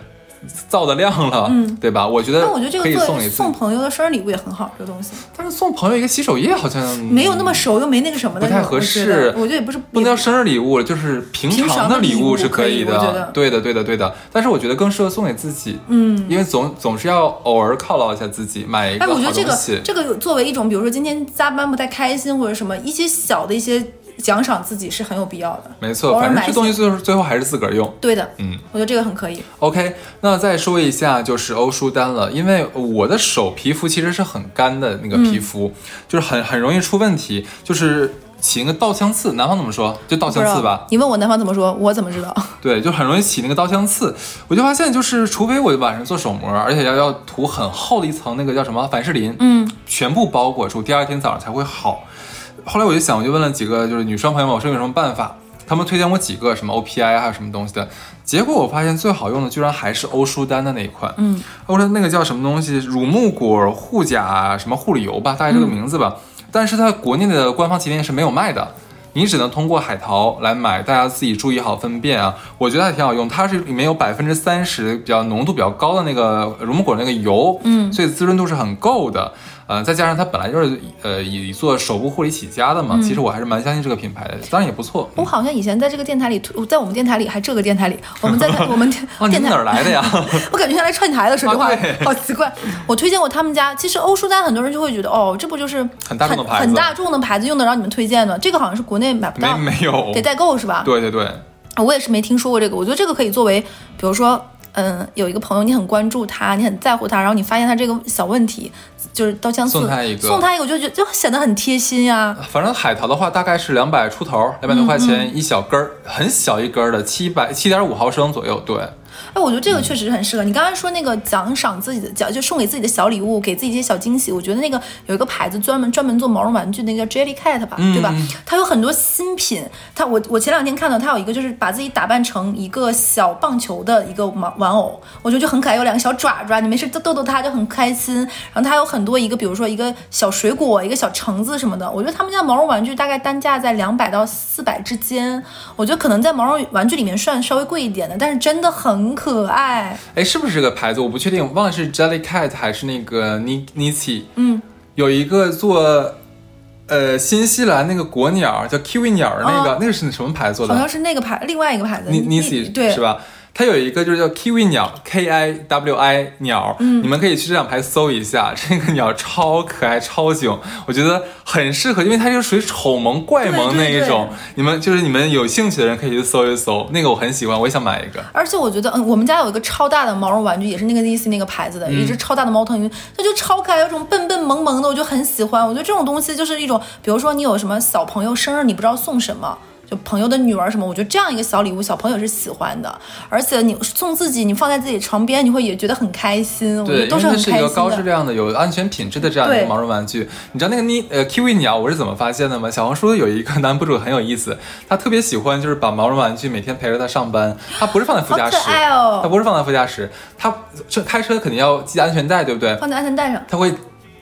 造的量了，嗯对吧？我觉得但我觉得这可以个送送，朋友的生日礼物也很好，这个东西但是送朋友一个洗手液好像没有那么熟又没那个什么的，不太合适我觉得也不是不能叫生日礼物，就是平平常常的礼物是可以以的。对的，对的，对的。但是我觉得更适合送给自己，嗯。因为总总是要偶尔犒劳一下自己，买一个哎，好我觉得这个东西。这个作为一种，比如说今天加班不太开心或者什么一些小的一些奖赏自己是很有必要的。没错，反正这东西最后最后还是自个儿用。对的，嗯我觉得这个很可以。，OK，那再说一下就是欧舒丹了，因为我的手皮肤其实是很干的那个皮肤，就是很很容易出问题，就是起那个倒枪刺，南方怎么说？就倒枪刺吧。你问我南方怎么说，我怎么知道？对，就很容易起那个倒枪刺。我就发现，就是除非我晚上做手膜，而且要要涂很厚的一层那个叫什么凡士林，嗯，全部包裹住，第二天早上才会好。后来我就想，我就问了几个就是女生朋友们，我说有什么办法？他们推荐我几个什么 OPI 还有什么东西的，结果我发现最好用的居然还是欧舒丹的那一款。嗯，欧舒丹那个叫什么东西？乳木果护甲什么护理油吧，大概这个名字吧。但是它国内的官方旗舰店是没有卖的。你只能通过海淘来买，大家自己注意好分辨啊！我觉得还挺好用，它是里面有百分之三十比较浓度比较高的那个乳木果那个油，嗯，所以滋润度是很够的。呃，再加上它本来就是呃以做手部护理起家的嘛，嗯其实我还是蛮相信这个品牌的，当然也不错。我好像以前在这个电台里推，在我们电台里，还这个电台里，我们在 我们电台们哪儿来的呀？我感觉像来串台的，说实话，啊好奇怪。我推荐过他们家，其实欧舒丹很多人就会觉得，哦，这不就是很大众的牌子很大众的牌子，用得着你们推荐的。这个好像是国内买不没到，没有得，代购是吧？对对对，我也是没听说过这个。我觉得这个可以作为，比如说，嗯，有一个朋友你很关注他，你很在乎他，然后你发现他这个小问题，就是刀枪刺，送他一个。送他一个，我就觉得就显得很贴心呀、反正海淘的话大概是两百出头，两百多块钱一小根儿，很小一根儿的，七百七点五毫升左右。对，哎，我觉得这个确实很适合你。刚刚说那个奖赏自己的，奖就送给自己的小礼物，给自己一些小惊喜。我觉得那个有一个牌子专门专门做毛绒玩具，那个叫 Jellycat 吧，对吧？它有很多新品。它我我前两天看到它有一个就是把自己打扮成一个小棒球的一个玩玩偶，我觉得就很可爱，有两个小爪爪，你没事逗逗逗它就很开心。然后它有很多一个，比如说一个小水果，一个小橙子什么的。我觉得他们家毛绒玩具大概单价在两百到四百之间，我觉得可能在毛绒玩具里面算稍微贵一点的，但是真的很可爱。哎，是不是这个牌子？我不确定，忘了是 Jellycat 还是那个 Ni Nisi。嗯，有一个做呃新西兰那个国鸟叫 Kiwi 鸟儿那个，哦那个是什么牌子做的？好像是那个牌，另外一个牌子 Ni 你 Nisi 对是吧？它有一个就是叫 Kiwi 鸟，K I W I 鸟，嗯你们可以去这两排搜一下，这个鸟超可爱、超囧，我觉得很适合，因为它就属于丑萌、怪萌那对对一种。你们就是你们有兴趣的人可以去搜一搜，那个我很喜欢，我也想买一个。而且我觉得，嗯，我们家有一个超大的毛绒玩具，也是那个 DC 那个牌子的，一只超大的猫头鹰，它就超可爱，有种笨笨萌萌的，我就很喜欢。我觉得这种东西就是一种，比如说你有什么小朋友生日，你不知道送什么。就朋友的女儿什么，我觉得这样一个小礼物，小朋友是喜欢的，而且你送自己，你放在自己床边，你会也觉得很开心，我觉对，得都是一很开心个高质的。量的、有安全品质的这样一个毛绒玩具。你知道那个妮呃 Kiwi 鸟我是怎么发现的吗？小红书有一个男博主很有意思，他特别喜欢就是把毛绒玩具每天陪着他上班，他不是放在副驾驶，他不是放在副驾驶，他这开车肯定要系安全带，对不对？放在安全带上，他会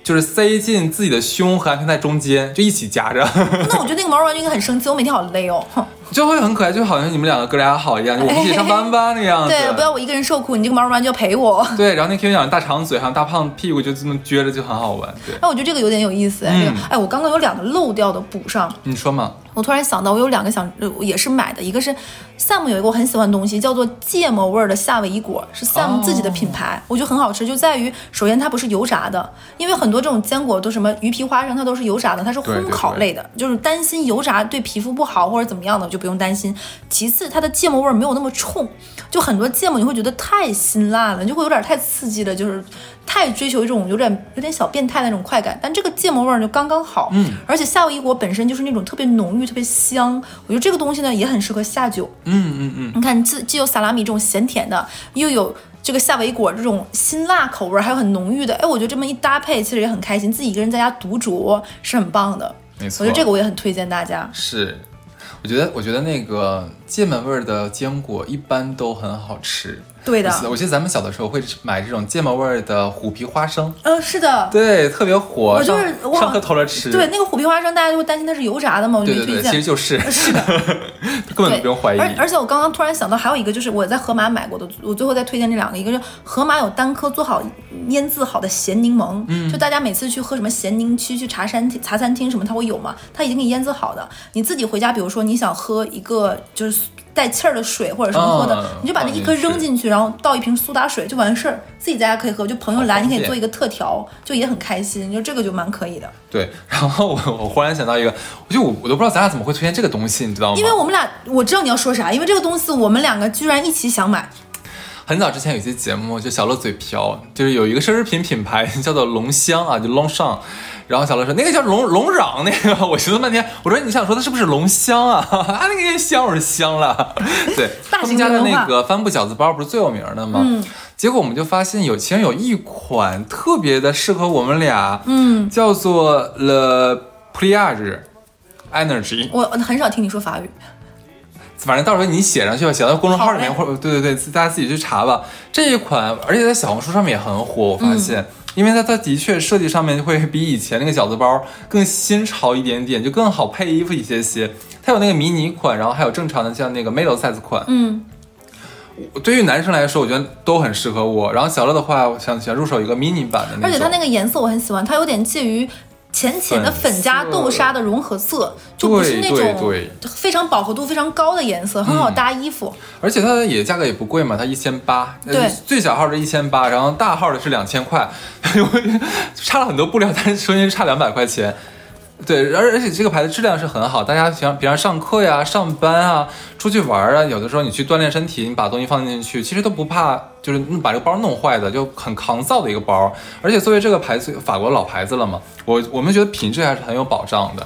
就是塞进自己的胸和安全带中间，就一起夹着，那我觉得那个毛绒玩具应该很生气，我每天好累哦。哼 就会很可爱，就好像你们两个哥俩好一样，就我们一起上班吧那个样子。对，不要我一个人受苦，你这个毛绒玩具要陪我。对，然后那 Q 鸟大长嘴，还有大胖屁股，就这么撅着，就很好玩。对，哎，我觉得这个有点有意思。哎，这个，哎，我刚刚有两个漏掉的补上。你说嘛？我突然想到，我有两个想，呃也是买的，一个是 Sam 有一个我很喜欢的东西，叫做芥末味儿的夏威夷果，是 Sam 哦自己的品牌，我觉得很好吃，就在于首先它不是油炸的，因为很多这种坚果都什么鱼皮花生，它都是油炸的，它是烘对对对烤类的，就是担心油炸对皮肤不好或者怎么样的就不用担心。其次，它的芥末味儿没有那么冲，就很多芥末你会觉得太辛辣了，你就会有点太刺激了，就是太追求一种有点有点小变态的那种快感。但这个芥末味儿就刚刚好，嗯，而且夏威夷果本身就是那种特别浓郁、特别香，我觉得这个东西呢也很适合下酒。嗯嗯嗯，你看，既既有萨拉米这种咸甜的，又有这个夏威夷果这种辛辣口味儿，还有很浓郁的，哎，我觉得这么一搭配，其实也很开心。自己一个人在家独酌是很棒的。没错我觉得这个我也很推荐大家。是，我觉得我觉得那个芥末味儿的坚果一般都很好吃。对的我记得咱们小的时候会买这种芥末味儿的虎皮花生，嗯，是的，对，特别火，我就是上课偷着吃。对那个虎皮花生，大家就会担心它是油炸的嘛，我就对对对，没推荐。其实就是，是的，根本对，不用怀疑。而而且我刚刚突然想到，还有一个就是我在盒马买过的，我最后再推荐这两个，一个是盒马有单颗做好腌制好的咸柠檬，嗯就大家每次去喝什么咸柠区、去茶餐厅、茶餐厅什么，它会有嘛，它已经给你腌制好的，你自己回家，比如说你想喝一个就是。带气儿的水或者什么喝的，嗯你就把那一颗扔进去，然后倒一瓶苏打水就完事儿，自己在家可以喝。就朋友来，你可以做一个特调，就也很开心。就这个就蛮可以的，对，然后我我忽然想到一个，我就我我都不知道咱俩怎么会推荐这个东西，你知道吗？因为我们俩我知道你要说啥，因为这个东西我们两个居然一起想买。很早之前有一期节目就小乐嘴瓢，就是有一个奢侈品品牌 叫做龙香啊，就 Longchamp。然后小乐说那个叫龙龙壤那个，我寻思半天，我说你想说的是不是龙香啊？啊，那个香我是香了。对，大他们家的那个帆布饺子包不是最有名的吗？嗯。结果我们就发现有其中有一款特别的适合我们俩，嗯，叫做 Le Pliage Energy。我我很少听你说法语。反正到时候你写上去吧，写到公众号里面，或者对对对，大家自己去查吧。这一款，而且在小红书上面也很火，我发现，因为它它的确设计上面会比以前那个饺子包更新潮一点点，就更好配衣服一些些。它有那个迷你款，然后还有正常的像那个 middle size 款。嗯，对于男生来说，我觉得都很适合我。然后小乐的话，我想想入手一个 mini 版的。而且它那个颜色我很喜欢，它有点介于浅浅的粉加豆沙的融合色，就不是那种对非常饱和度非常高的颜色，很好搭衣服。而且它的也价格也不贵嘛，它一千八，呃对最小号的一千八，然后大号的是两千块，差了很多布料，但是中间差两百块钱。对，而而且这个牌子质量是很好，大家平常平常上课呀、上班啊、出去玩啊，有的时候你去锻炼身体，你把东西放进去，其实都不怕，就是把这个包弄坏的，就很抗造的一个包。而且作为这个牌子法国老牌子了嘛，我我们觉得品质还是很有保障的。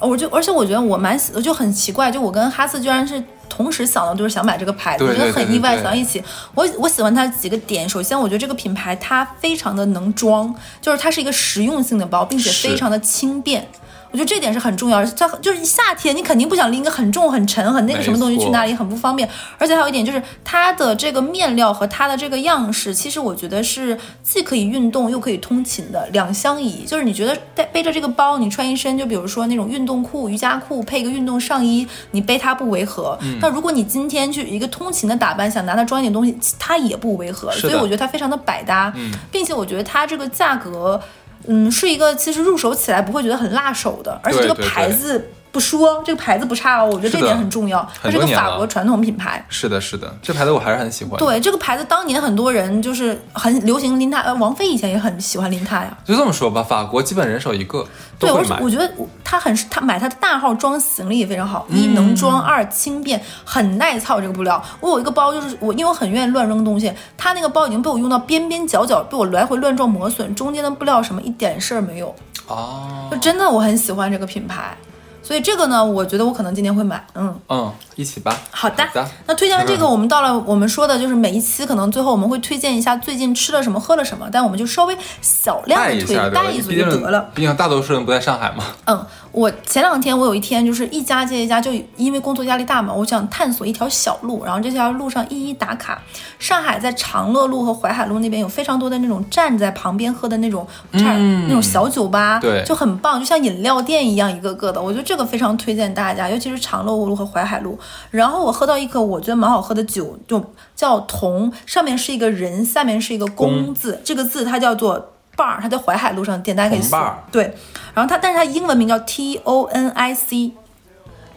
我就而且我觉得我蛮喜，就很奇怪，就我跟哈斯居然是同时想到就是想买这个牌子，对我觉得很意外，想到一起。我我喜欢它几个点，首先我觉得这个品牌它非常的能装，就是它是一个实用性的包，并且非常的轻便。我觉得这点是很重要的，在就是夏天，你肯定不想拎个很重、很沉、很那个什么东西去哪里，很不方便。而且还有一点就是它的这个面料和它的这个样式，其实我觉得是既可以运动又可以通勤的，两相宜。就是你觉得带背着这个包，你穿一身就比如说那种运动裤、瑜伽裤，配一个运动上衣，你背它不违和。嗯那如果你今天去一个通勤的打扮，想拿它装一点东西，它也不违和。所以我觉得它非常的百搭，并且我觉得它这个价格。嗯，是一个其实入手起来不会觉得很辣手的，而且这个牌子不说，这个牌子不差哦，我觉得这点很重要。它是个法国传统品牌，是的，是的，这牌子我还是很喜欢。，对这个牌子，当年很多人就是很流行拎它，呃，王菲以前也很喜欢拎它呀。就这么说吧，法国基本人手一个，对，都会买。而且我觉得它很它买它的大号装行李也非常好，一嗯能装，二轻便，很耐操这个布料。我有一个包，就是我因为我很愿意乱扔东西，它那个包已经被我用到边边角角，被我来回乱撞磨损，中间的布料什么一点事儿没有。哦就，真的我很喜欢这个品牌，所以这个呢，我觉得我可能今年会买。嗯，嗯，一起吧。好的。好的那推荐完这个，我们到了我们说的就是每一期可能最后我们会推荐一下最近吃了什么、喝了什么，但我们就稍微小量的推带一下，带一嘴就得了。毕竟大多数人不在上海嘛。嗯，我前两天我有一天就是一家接一家，就因为工作压力大嘛，我想探索一条小路，然后这条路上一一打卡。上海在长乐路和淮海路那边有非常多的那种站在旁边喝的那种嗯、那种小酒吧，对就很棒，就像饮料店一样一个个的。我觉得这个非常推荐大家，尤其是长乐路和淮海路。然后我喝到一口我觉得蛮好喝的酒，就叫铜，上面是一个人，下面是一个公公字，这个字它叫做。bar，它在淮海路上店，大家可以搜。对，然后它，但是它英文名叫 T O N I C，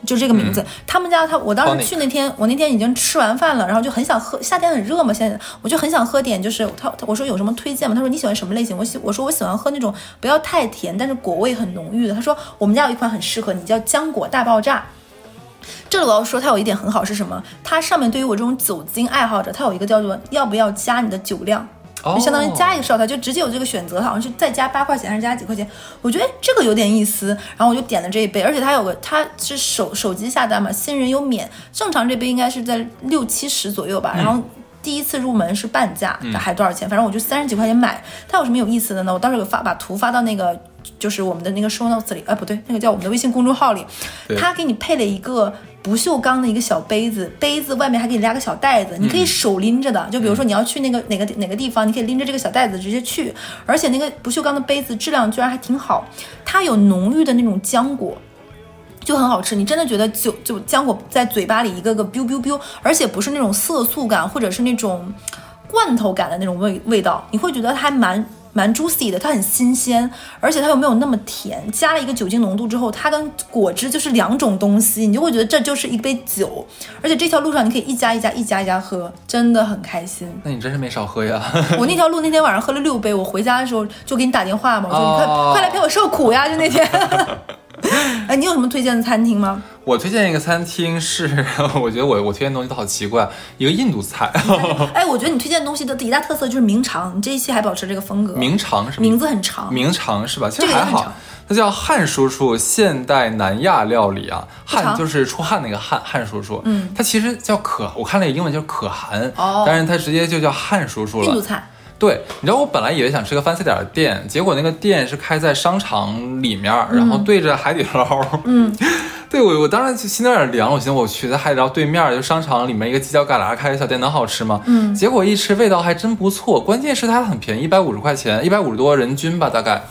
就这个名字。他们家他，我当时去那天，我那天已经吃完饭了，然后就很想喝，夏天很热嘛，现在我就很想喝点，就是他他我说有什么推荐吗？他说你喜欢什么类型？我喜我说我喜欢喝那种不要太甜，但是果味很浓郁的。他说我们家有一款很适合你，叫浆果大爆炸。这里我要说，它有一点很好是什么？它上面对于我这种酒精爱好者，它有一个叫做要不要加你的酒量。就相当于加一个 shot，就直接有这个选择，好像是再加八块钱还是加几块钱？我觉得哎这个有点意思，然后我就点了这一杯，而且它有个它是手手机下单嘛，新人有免，正常这杯应该是在六七十左右吧，然后。第一次入门是半价，还多少钱？反正我就三十几块钱买。它有什么有意思的呢？我到时候有发把图发到那个，就是我们的那个 show notes 里，哎，不对，那个叫我们的微信公众号里。对它给你配了一个不锈钢的一个小杯子，杯子外面还给你拉个小袋子，你可以手拎着的。就比如说你要去那个哪个哪个地方，你可以拎着这个小袋子直接去。而且那个不锈钢的杯子质量居然还挺好，它有浓郁的那种浆果。就很好吃，你真的觉得酒就浆果在嘴巴里一个个 biu biu biu，而且不是那种色素感或者是那种罐头感的那种味味道，你会觉得它还蛮蛮 juicy 的，它很新鲜，而且它又没有那么甜，加了一个酒精浓度之后，它跟果汁就是两种东西，你就会觉得这就是一杯酒，而且这条路上你可以一家一家一家一家喝，真的很开心。那你真是没少喝呀。我那条路那天晚上喝了六杯，我回家的时候就给你打电话嘛，我说你快、哦快来陪我受苦呀，就那天。哎，你有什么推荐的餐厅吗？我推荐一个餐厅是，我觉得我我推荐的东西都好奇怪，一个印度菜，哎，我觉得你推荐的东西的一大特色就是名长，你这一期还保持这个风格。名长是吗名字很长，名长是吧？其实还好它叫汉叔叔现代南亚料理啊，汉就是出汗那个汉汉叔叔，嗯，它其实叫可，我看了英文叫可汗，哦但是它直接就叫汉叔叔了。印度菜。对，你知道我本来以为想吃个 fancy 点的店，结果那个店是开在商场里面，然后对着海底捞。嗯，对我我当时就心有点凉，我寻思我去在海底捞对面就商场里面一个犄角旮旯开的小店能好吃吗？嗯，结果一吃味道还真不错，关键是它很便宜，一百五十块钱，一百五十多人均吧大概。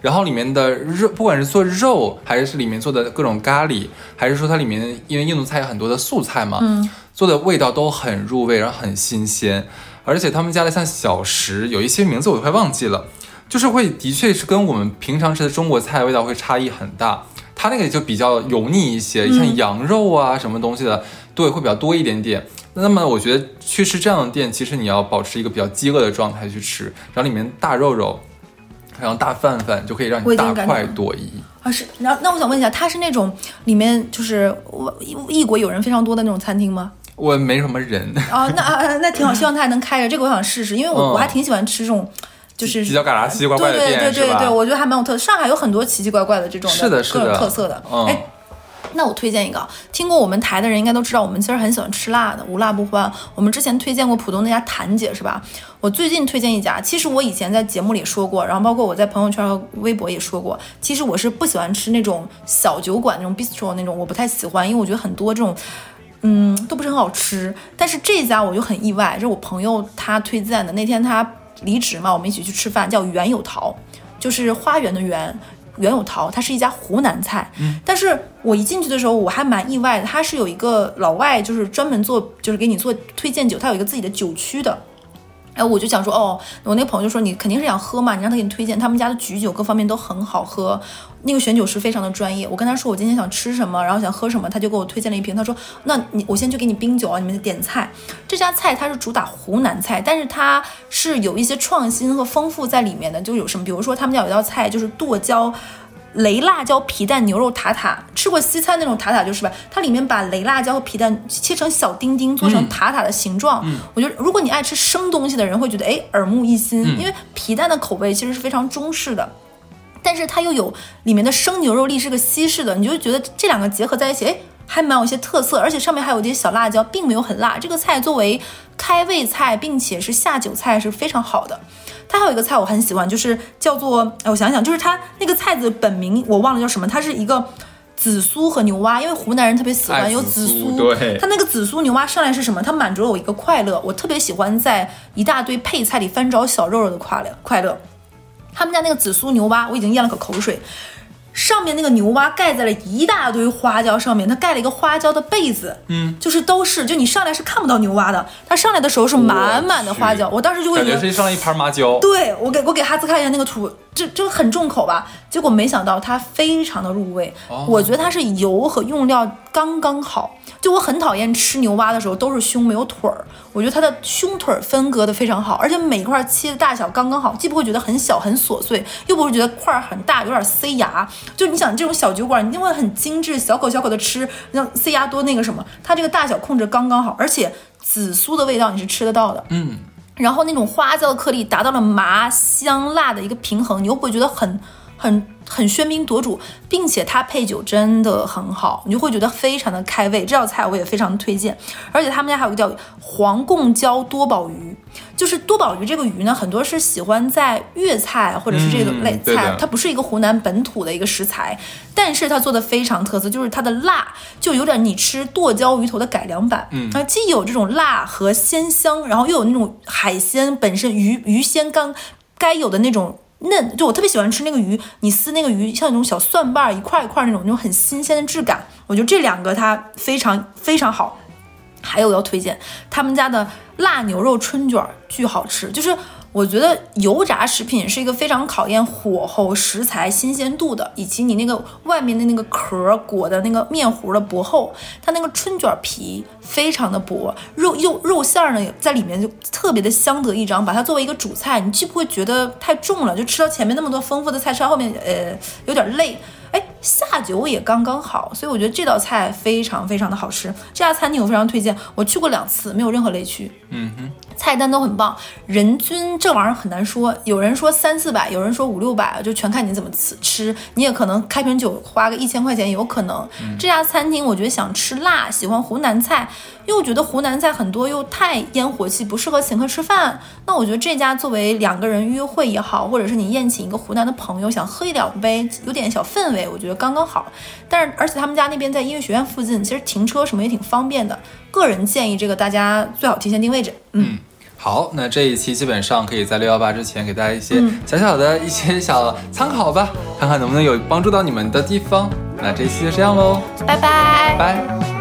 然后里面的肉，不管是做肉，还是里面做的各种咖喱，还是说它里面因为印度菜有很多的素菜嘛，嗯，做的味道都很入味，然后很新鲜。而且他们家的像小食，有一些名字我都快忘记了，就是会的确是跟我们平常吃的中国菜味道会差异很大。它那个就比较油腻一些，像羊肉啊什么东西的，对，会比较多一点点。那么我觉得去吃这样的店，其实你要保持一个比较饥饿的状态去吃，然后里面大肉肉，然后大饭饭就可以让你大快朵颐。啊是，那那我想问一下，它是那种里面就是异异国友人非常多的那种餐厅吗？我没什么人，哦，那啊啊那挺好，希望它还能开着。这个我想试试，因为我、嗯我还挺喜欢吃这种，就是犄角旮旯奇奇怪怪的对对店是吧对对对，我觉得还蛮有特色。上海有很多奇奇怪怪的这种是的是的各种特色的。嗯哎，那我推荐一个，听过我们台的人应该都知道，我们其实很喜欢吃辣的，无辣不欢。我们之前推荐过浦东那家谭姐是吧？我最近推荐一家，其实我以前在节目里说过，然后包括我在朋友圈和微博也说过，其实我是不喜欢吃那种小酒馆那种 bistro 那种，我不太喜欢，因为我觉得很多这种。嗯，都不是很好吃，但是这家我就很意外，这是我朋友他推荐的。那天他离职嘛，我们一起去吃饭，叫园有桃，就是花园的园，园有桃，它是一家湖南菜。嗯，但是我一进去的时候，我还蛮意外的，它是有一个老外，就是专门做，就是给你做推荐酒，他有一个自己的酒区的。哎，我就想说，哦，我那个朋友就说你肯定是想喝嘛，你让他给你推荐，他们家的菊酒各方面都很好喝，那个选酒师非常的专业。我跟他说我今天想吃什么，然后想喝什么，他就给我推荐了一瓶。他说，那你我先去给你冰酒啊，你们点菜。这家菜它是主打湖南菜，但是它是有一些创新和丰富在里面的，就有什么，比如说他们家有一道菜就是剁椒。雷辣椒皮蛋牛肉塔塔，吃过西餐那种塔塔就是吧？它里面把雷辣椒和皮蛋切成小丁丁，做成塔塔的形状。我觉得如果你爱吃生东西的人会觉得哎耳目一新，因为皮蛋的口味其实是非常中式的，但是它又有里面的生牛肉粒是个西式的，你就觉得这两个结合在一起，哎，还蛮有一些特色，而且上面还有一些小辣椒，并没有很辣。这个菜作为开胃菜，并且是下酒菜是非常好的。它还有一个菜我很喜欢，就是叫做哎，我想想，就是它那个菜的本名我忘了叫什么，它是一个紫苏和牛蛙，因为湖南人特别喜欢有紫苏。对，它那个紫苏牛蛙上来是什么？它满足了我一个快乐，我特别喜欢在一大堆配菜里翻找小肉肉的快乐快乐。他们家那个紫苏牛蛙，我已经咽了口口水。上面那个牛蛙盖在了一大堆花椒上面，它盖了一个花椒的被子，嗯，就是都是，就你上来是看不到牛蛙的，它上来的时候是满满的花椒，我当时就会觉得是上来一盘麻椒，对我给我给哈斯看一下那个图，就就很重口吧，结果没想到它非常的入味，我觉得它是油和用料刚刚好。就我很讨厌吃牛蛙的时候都是胸没有腿儿，我觉得它的胸腿分割的非常好，而且每一块切的大小刚刚好，既不会觉得很小很琐碎，又不会觉得块儿很大有点塞牙。就你想这种小酒馆，一定会很精致，小口小口的吃，像塞牙多那个什么，它这个大小控制刚刚好，而且紫苏的味道你是吃得到的，嗯，然后那种花椒的颗粒达到了麻香辣的一个平衡，你又不会觉得很。很很喧宾夺主，并且它配酒真的很好，你就会觉得非常的开胃。这道菜我也非常推荐，而且他们家还有个叫黄贡椒多宝鱼，就是多宝鱼这个鱼呢，很多是喜欢在粤菜或者是这个类菜，它不是一个湖南本土的一个食材，但是它做的非常特色，就是它的辣就有点你吃剁椒鱼头的改良版，嗯，它既有这种辣和鲜香，然后又有那种海鲜本身鱼鱼鲜刚该有的那种。嫩，就我特别喜欢吃那个鱼，你撕那个鱼像那种小蒜瓣一块一块那种，那种很新鲜的质感。我觉得这两个它非常非常好。还有要推荐他们家的辣牛肉春卷，巨好吃，就是。我觉得油炸食品是一个非常考验火候、食材新鲜度的，以及你那个外面的那个壳裹的那个面糊的薄厚。它那个春卷皮非常的薄，肉肉肉馅儿呢在里面就特别的相得益彰。把它作为一个主菜，你既不会觉得太重了，就吃到前面那么多丰富的菜，吃到后面呃有点累。哎，下酒也刚刚好，所以我觉得这道菜非常非常的好吃。这家餐厅我非常推荐，我去过两次，没有任何雷区。嗯哼，菜单都很棒，人均这玩意儿很难说，有人说三四百，有人说五六百，就全看你怎么吃。吃你也可能开瓶酒花个一千块钱，有可能。这家餐厅我觉得想吃辣，喜欢湖南菜，又觉得湖南菜很多又太烟火气，不适合请客吃饭。那我觉得这家作为两个人约会也好，或者是你宴请一个湖南的朋友，想喝一两杯，有点小氛围。我觉得刚刚好，但是而且他们家那边在音乐学院附近，其实停车什么也挺方便的。个人建议这个大家最好提前定位置。嗯，好，那这一期基本上可以在六幺八之前给大家一些小小的一些小参考吧，看看能不能有帮助到你们的地方。那这一期就这样喽，拜拜拜。